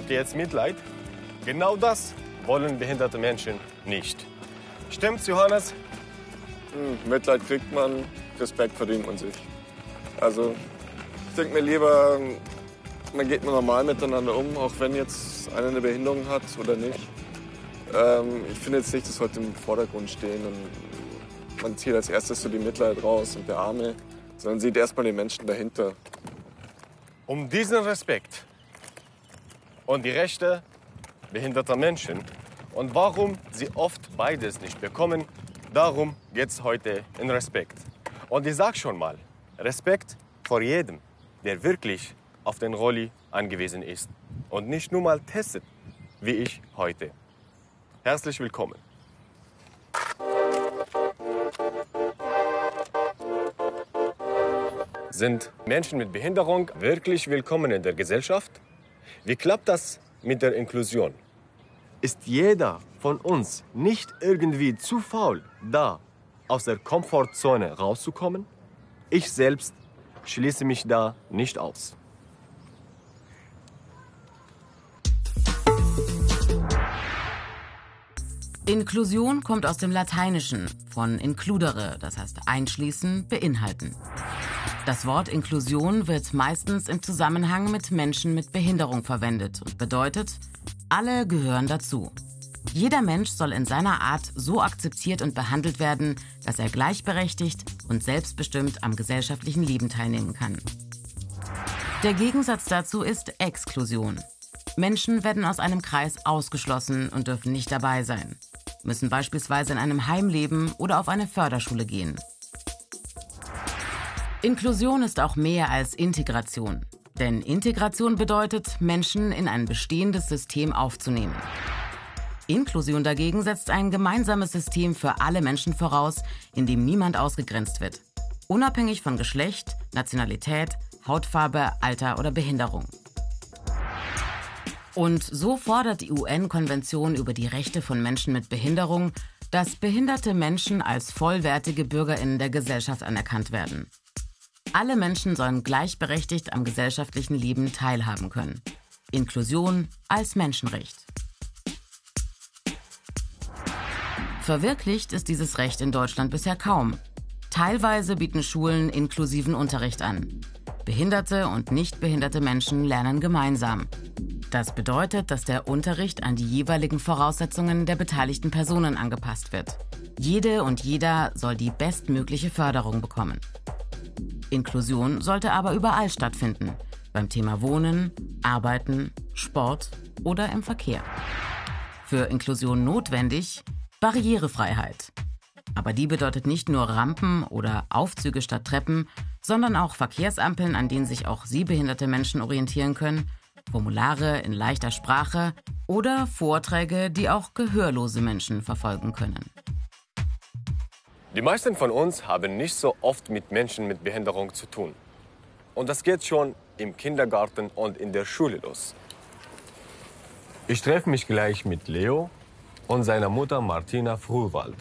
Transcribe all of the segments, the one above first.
Habt ihr jetzt Mitleid? Genau das wollen behinderte Menschen nicht. Stimmt's, Johannes? Hm, Mitleid kriegt man, Respekt verdient man sich. Also ich denke mir lieber, man geht normal miteinander um, auch wenn jetzt einer eine Behinderung hat oder nicht. Ähm, ich finde jetzt nicht, dass heute im Vordergrund stehen und man zieht als erstes so die Mitleid raus und der Arme, sondern sieht erstmal den Menschen dahinter. Um diesen Respekt und die Rechte behinderter Menschen und warum sie oft beides nicht bekommen, darum geht es heute in Respekt. Und ich sag schon mal, Respekt vor jedem, der wirklich auf den Rolli angewiesen ist und nicht nur mal testet, wie ich heute. Herzlich willkommen. Sind Menschen mit Behinderung wirklich willkommen in der Gesellschaft? Wie klappt das mit der Inklusion? Ist jeder von uns nicht irgendwie zu faul, da aus der Komfortzone rauszukommen? Ich selbst schließe mich da nicht aus. Inklusion kommt aus dem Lateinischen von includere, das heißt einschließen, beinhalten. Das Wort Inklusion wird meistens im Zusammenhang mit Menschen mit Behinderung verwendet und bedeutet, alle gehören dazu. Jeder Mensch soll in seiner Art so akzeptiert und behandelt werden, dass er gleichberechtigt und selbstbestimmt am gesellschaftlichen Leben teilnehmen kann. Der Gegensatz dazu ist Exklusion. Menschen werden aus einem Kreis ausgeschlossen und dürfen nicht dabei sein müssen beispielsweise in einem Heim leben oder auf eine Förderschule gehen. Inklusion ist auch mehr als Integration. Denn Integration bedeutet, Menschen in ein bestehendes System aufzunehmen. Inklusion dagegen setzt ein gemeinsames System für alle Menschen voraus, in dem niemand ausgegrenzt wird. Unabhängig von Geschlecht, Nationalität, Hautfarbe, Alter oder Behinderung. Und so fordert die UN-Konvention über die Rechte von Menschen mit Behinderung, dass behinderte Menschen als vollwertige Bürgerinnen der Gesellschaft anerkannt werden. Alle Menschen sollen gleichberechtigt am gesellschaftlichen Leben teilhaben können. Inklusion als Menschenrecht. Verwirklicht ist dieses Recht in Deutschland bisher kaum. Teilweise bieten Schulen inklusiven Unterricht an. Behinderte und nicht behinderte Menschen lernen gemeinsam. Das bedeutet, dass der Unterricht an die jeweiligen Voraussetzungen der beteiligten Personen angepasst wird. Jede und jeder soll die bestmögliche Förderung bekommen. Inklusion sollte aber überall stattfinden. Beim Thema Wohnen, Arbeiten, Sport oder im Verkehr. Für Inklusion notwendig Barrierefreiheit. Aber die bedeutet nicht nur Rampen oder Aufzüge statt Treppen, sondern auch Verkehrsampeln, an denen sich auch sehbehinderte Menschen orientieren können Formulare in leichter Sprache oder Vorträge, die auch gehörlose Menschen verfolgen können. Die meisten von uns haben nicht so oft mit Menschen mit Behinderung zu tun. Und das geht schon im Kindergarten und in der Schule los. Ich treffe mich gleich mit Leo und seiner Mutter Martina Fruhwald.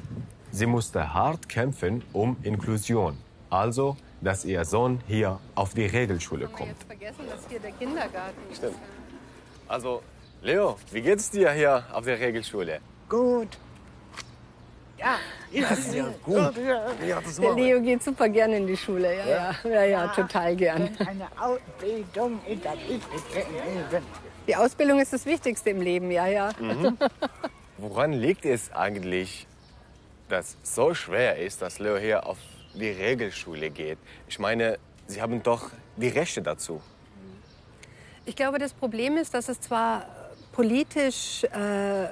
Sie musste hart kämpfen um Inklusion, also dass ihr Sohn hier auf die Regelschule kommt. Jetzt vergessen, dass hier der Kindergarten Stimmt. Also, Leo, wie geht's dir hier auf der Regelschule? Gut. Ja, Das ist ja gut. Ja, das Der Leo geht super gerne in die Schule, ja, ja, ja, ja, total gern. eine Ausbildung in das Leben. Die Ausbildung ist das Wichtigste im Leben, ja, ja. Woran liegt es eigentlich, dass so schwer ist, dass Leo hier auf die Regelschule geht? Ich meine, Sie haben doch die Rechte dazu. Ich glaube, das Problem ist, dass es zwar politisch äh,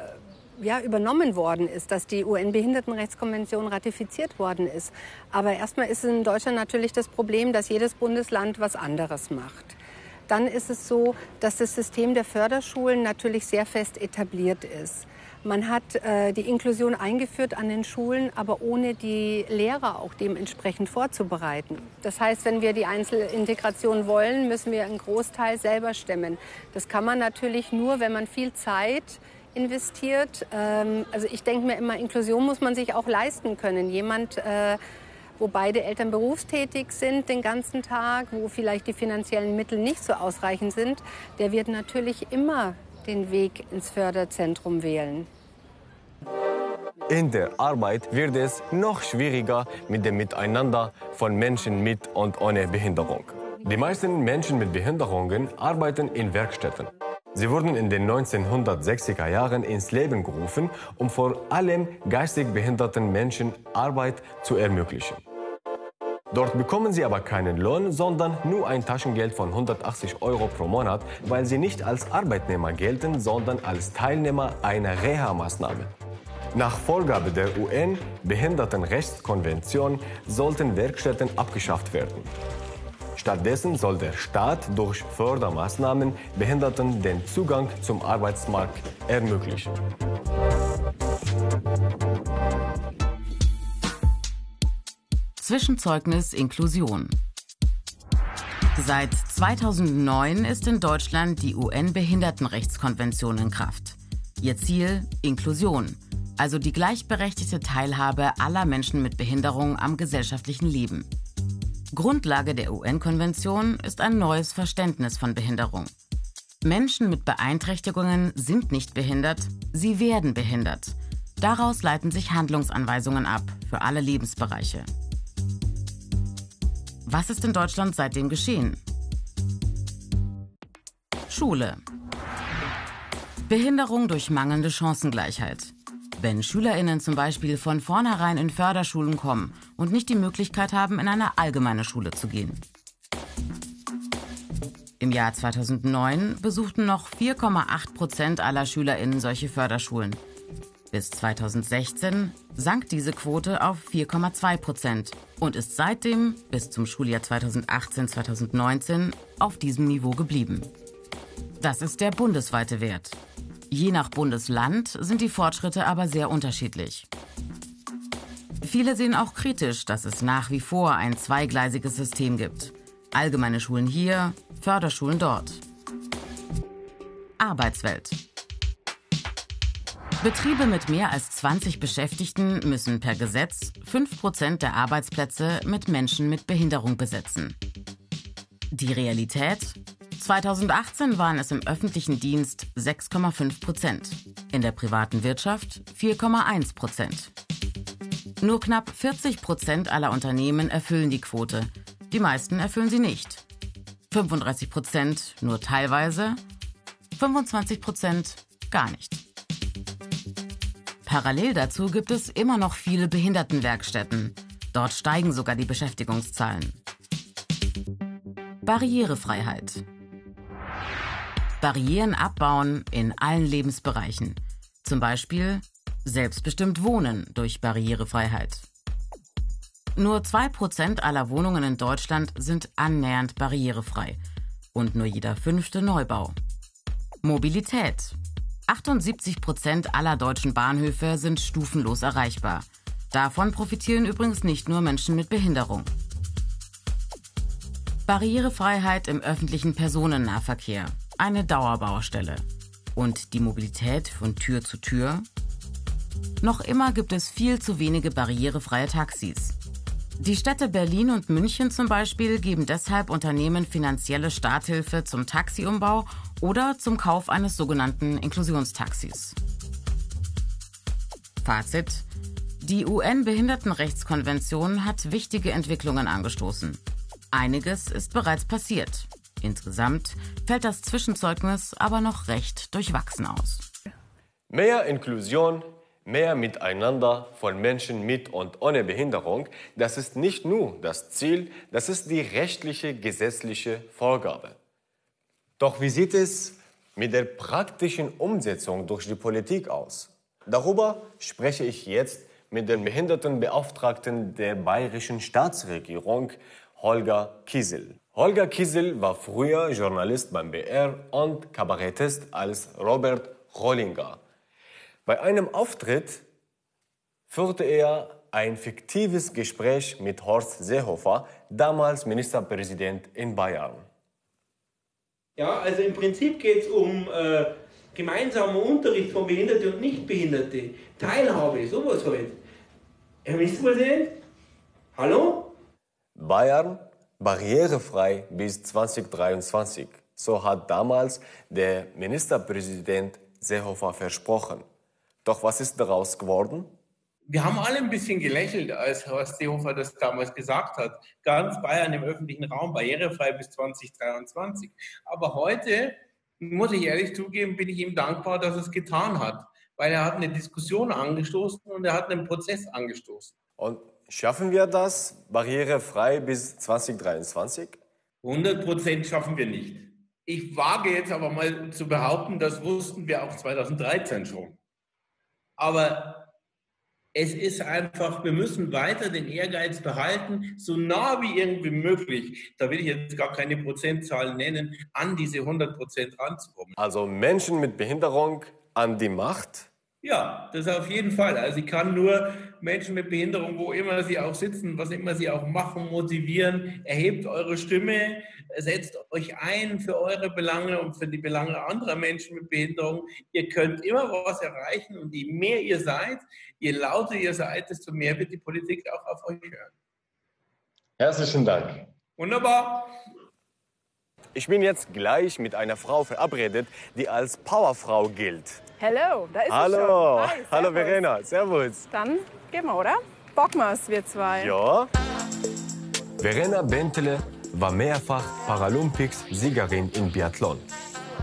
ja, übernommen worden ist, dass die UN-Behindertenrechtskonvention ratifiziert worden ist. Aber erstmal ist in Deutschland natürlich das Problem, dass jedes Bundesland was anderes macht. Dann ist es so, dass das System der Förderschulen natürlich sehr fest etabliert ist. Man hat äh, die Inklusion eingeführt an den Schulen, aber ohne die Lehrer auch dementsprechend vorzubereiten. Das heißt, wenn wir die Einzelintegration wollen, müssen wir einen Großteil selber stemmen. Das kann man natürlich nur, wenn man viel Zeit investiert. Ähm, also ich denke mir immer, Inklusion muss man sich auch leisten können. Jemand äh, wo beide Eltern berufstätig sind den ganzen Tag, wo vielleicht die finanziellen Mittel nicht so ausreichend sind, der wird natürlich immer den Weg ins Förderzentrum wählen. In der Arbeit wird es noch schwieriger mit dem Miteinander von Menschen mit und ohne Behinderung. Die meisten Menschen mit Behinderungen arbeiten in Werkstätten. Sie wurden in den 1960er Jahren ins Leben gerufen, um vor allem geistig behinderten Menschen Arbeit zu ermöglichen. Dort bekommen sie aber keinen Lohn, sondern nur ein Taschengeld von 180 Euro pro Monat, weil sie nicht als Arbeitnehmer gelten, sondern als Teilnehmer einer Reha-Maßnahme. Nach Vorgabe der UN-Behindertenrechtskonvention sollten Werkstätten abgeschafft werden. Stattdessen soll der Staat durch Fördermaßnahmen Behinderten den Zugang zum Arbeitsmarkt ermöglichen. Zwischenzeugnis Inklusion. Seit 2009 ist in Deutschland die UN-Behindertenrechtskonvention in Kraft. Ihr Ziel Inklusion, also die gleichberechtigte Teilhabe aller Menschen mit Behinderung am gesellschaftlichen Leben. Grundlage der UN-Konvention ist ein neues Verständnis von Behinderung. Menschen mit Beeinträchtigungen sind nicht behindert, sie werden behindert. Daraus leiten sich Handlungsanweisungen ab für alle Lebensbereiche. Was ist in Deutschland seitdem geschehen? Schule. Behinderung durch mangelnde Chancengleichheit. Wenn Schülerinnen zum Beispiel von vornherein in Förderschulen kommen und nicht die Möglichkeit haben, in eine allgemeine Schule zu gehen. Im Jahr 2009 besuchten noch 4,8 Prozent aller Schülerinnen solche Förderschulen. Bis 2016 sank diese Quote auf 4,2 Prozent und ist seitdem bis zum Schuljahr 2018-2019 auf diesem Niveau geblieben. Das ist der bundesweite Wert. Je nach Bundesland sind die Fortschritte aber sehr unterschiedlich. Viele sehen auch kritisch, dass es nach wie vor ein zweigleisiges System gibt. Allgemeine Schulen hier, Förderschulen dort. Arbeitswelt. Betriebe mit mehr als 20 Beschäftigten müssen per Gesetz 5% der Arbeitsplätze mit Menschen mit Behinderung besetzen. Die Realität? 2018 waren es im öffentlichen Dienst 6,5 Prozent, in der privaten Wirtschaft 4,1 Prozent. Nur knapp 40 Prozent aller Unternehmen erfüllen die Quote, die meisten erfüllen sie nicht. 35 Prozent nur teilweise, 25 Prozent gar nicht. Parallel dazu gibt es immer noch viele Behindertenwerkstätten. Dort steigen sogar die Beschäftigungszahlen. Barrierefreiheit. Barrieren abbauen in allen Lebensbereichen. Zum Beispiel selbstbestimmt wohnen durch Barrierefreiheit. Nur 2% aller Wohnungen in Deutschland sind annähernd barrierefrei und nur jeder fünfte Neubau. Mobilität. 78% aller deutschen Bahnhöfe sind stufenlos erreichbar. Davon profitieren übrigens nicht nur Menschen mit Behinderung. Barrierefreiheit im öffentlichen Personennahverkehr eine Dauerbaustelle. Und die Mobilität von Tür zu Tür? Noch immer gibt es viel zu wenige barrierefreie Taxis. Die Städte Berlin und München zum Beispiel geben deshalb Unternehmen finanzielle Starthilfe zum Taxiumbau oder zum Kauf eines sogenannten Inklusionstaxis. Fazit. Die UN-Behindertenrechtskonvention hat wichtige Entwicklungen angestoßen. Einiges ist bereits passiert. Insgesamt fällt das Zwischenzeugnis aber noch recht durchwachsen aus. Mehr Inklusion, mehr Miteinander von Menschen mit und ohne Behinderung, das ist nicht nur das Ziel, das ist die rechtliche, gesetzliche Vorgabe. Doch wie sieht es mit der praktischen Umsetzung durch die Politik aus? Darüber spreche ich jetzt mit dem Behindertenbeauftragten der bayerischen Staatsregierung, Holger Kiesel. Holger Kiesel war früher Journalist beim BR und Kabarettist als Robert Rollinger. Bei einem Auftritt führte er ein fiktives Gespräch mit Horst Seehofer, damals Ministerpräsident in Bayern. Ja, also im Prinzip geht es um äh, gemeinsamen Unterricht von Behinderte und Nichtbehinderte, Teilhabe, sowas halt. Herr Ministerpräsident, Hallo? Bayern barrierefrei bis 2023. So hat damals der Ministerpräsident Seehofer versprochen. Doch was ist daraus geworden? Wir haben alle ein bisschen gelächelt, als Horst Seehofer das damals gesagt hat. Ganz Bayern im öffentlichen Raum barrierefrei bis 2023. Aber heute, muss ich ehrlich zugeben, bin ich ihm dankbar, dass er es getan hat. Weil er hat eine Diskussion angestoßen und er hat einen Prozess angestoßen. Und schaffen wir das barrierefrei bis 2023? 100 Prozent schaffen wir nicht. Ich wage jetzt aber mal zu behaupten, das wussten wir auch 2013 schon. Aber es ist einfach, wir müssen weiter den Ehrgeiz behalten, so nah wie irgendwie möglich, da will ich jetzt gar keine Prozentzahl nennen, an diese 100 Prozent ranzukommen. Also Menschen mit Behinderung an die Macht? Ja, das auf jeden Fall. Also ich kann nur Menschen mit Behinderung, wo immer sie auch sitzen, was immer sie auch machen, motivieren. Erhebt eure Stimme, setzt euch ein für eure Belange und für die Belange anderer Menschen mit Behinderung. Ihr könnt immer was erreichen und je mehr ihr seid, je lauter ihr seid, desto mehr wird die Politik auch auf euch hören. Herzlichen Dank. Wunderbar. Ich bin jetzt gleich mit einer Frau verabredet, die als Powerfrau gilt. Hallo, da ist Hallo, sie schon. Hi, hallo. Verena, servus. Dann gehen wir, oder? Bocken wir's, wir zwei. Ja. Verena Bentele war mehrfach Paralympics-Siegerin im Biathlon.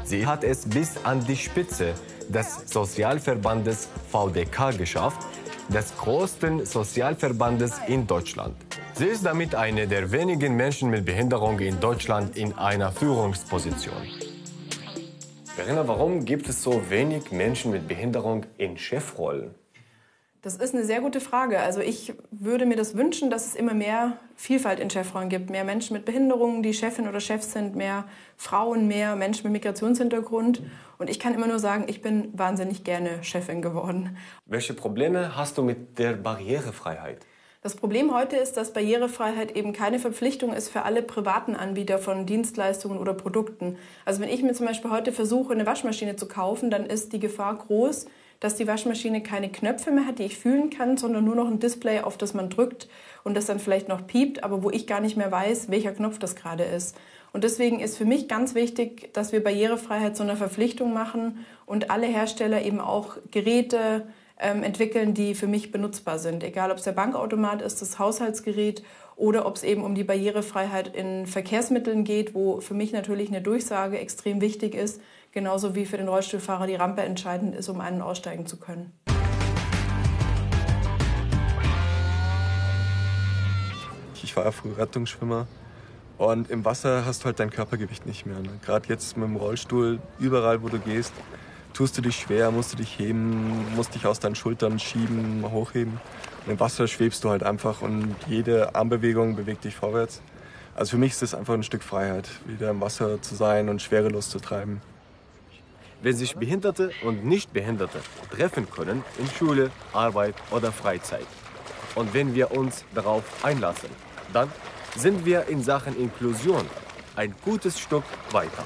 Sie hat es bis an die Spitze des Sozialverbandes VDK geschafft, des größten Sozialverbandes in Deutschland. Sie ist damit eine der wenigen Menschen mit Behinderung in Deutschland in einer Führungsposition. Verena, warum gibt es so wenig Menschen mit Behinderung in Chefrollen? Das ist eine sehr gute Frage. Also ich würde mir das wünschen, dass es immer mehr Vielfalt in Chefrollen gibt. Mehr Menschen mit Behinderungen, die Chefin oder Chef sind, mehr Frauen, mehr Menschen mit Migrationshintergrund. Und ich kann immer nur sagen, ich bin wahnsinnig gerne Chefin geworden. Welche Probleme hast du mit der Barrierefreiheit? Das Problem heute ist, dass Barrierefreiheit eben keine Verpflichtung ist für alle privaten Anbieter von Dienstleistungen oder Produkten. Also wenn ich mir zum Beispiel heute versuche, eine Waschmaschine zu kaufen, dann ist die Gefahr groß, dass die Waschmaschine keine Knöpfe mehr hat, die ich fühlen kann, sondern nur noch ein Display, auf das man drückt und das dann vielleicht noch piept, aber wo ich gar nicht mehr weiß, welcher Knopf das gerade ist. Und deswegen ist für mich ganz wichtig, dass wir Barrierefreiheit zu einer Verpflichtung machen und alle Hersteller eben auch Geräte entwickeln, die für mich benutzbar sind. Egal, ob es der Bankautomat ist, das Haushaltsgerät oder ob es eben um die Barrierefreiheit in Verkehrsmitteln geht, wo für mich natürlich eine Durchsage extrem wichtig ist, genauso wie für den Rollstuhlfahrer die Rampe entscheidend ist, um einen aussteigen zu können. Ich war ja früher Rettungsschwimmer und im Wasser hast du halt dein Körpergewicht nicht mehr. Ne? Gerade jetzt mit dem Rollstuhl, überall wo du gehst, tust du dich schwer, musst du dich heben, musst dich aus deinen Schultern schieben, hochheben. Und im Wasser schwebst du halt einfach und jede Armbewegung bewegt dich vorwärts. Also für mich ist es einfach ein Stück Freiheit, wieder im Wasser zu sein und Schwerelos zu treiben. Wenn sich Behinderte und Nichtbehinderte treffen können in Schule, Arbeit oder Freizeit. Und wenn wir uns darauf einlassen, dann sind wir in Sachen Inklusion ein gutes Stück weiter.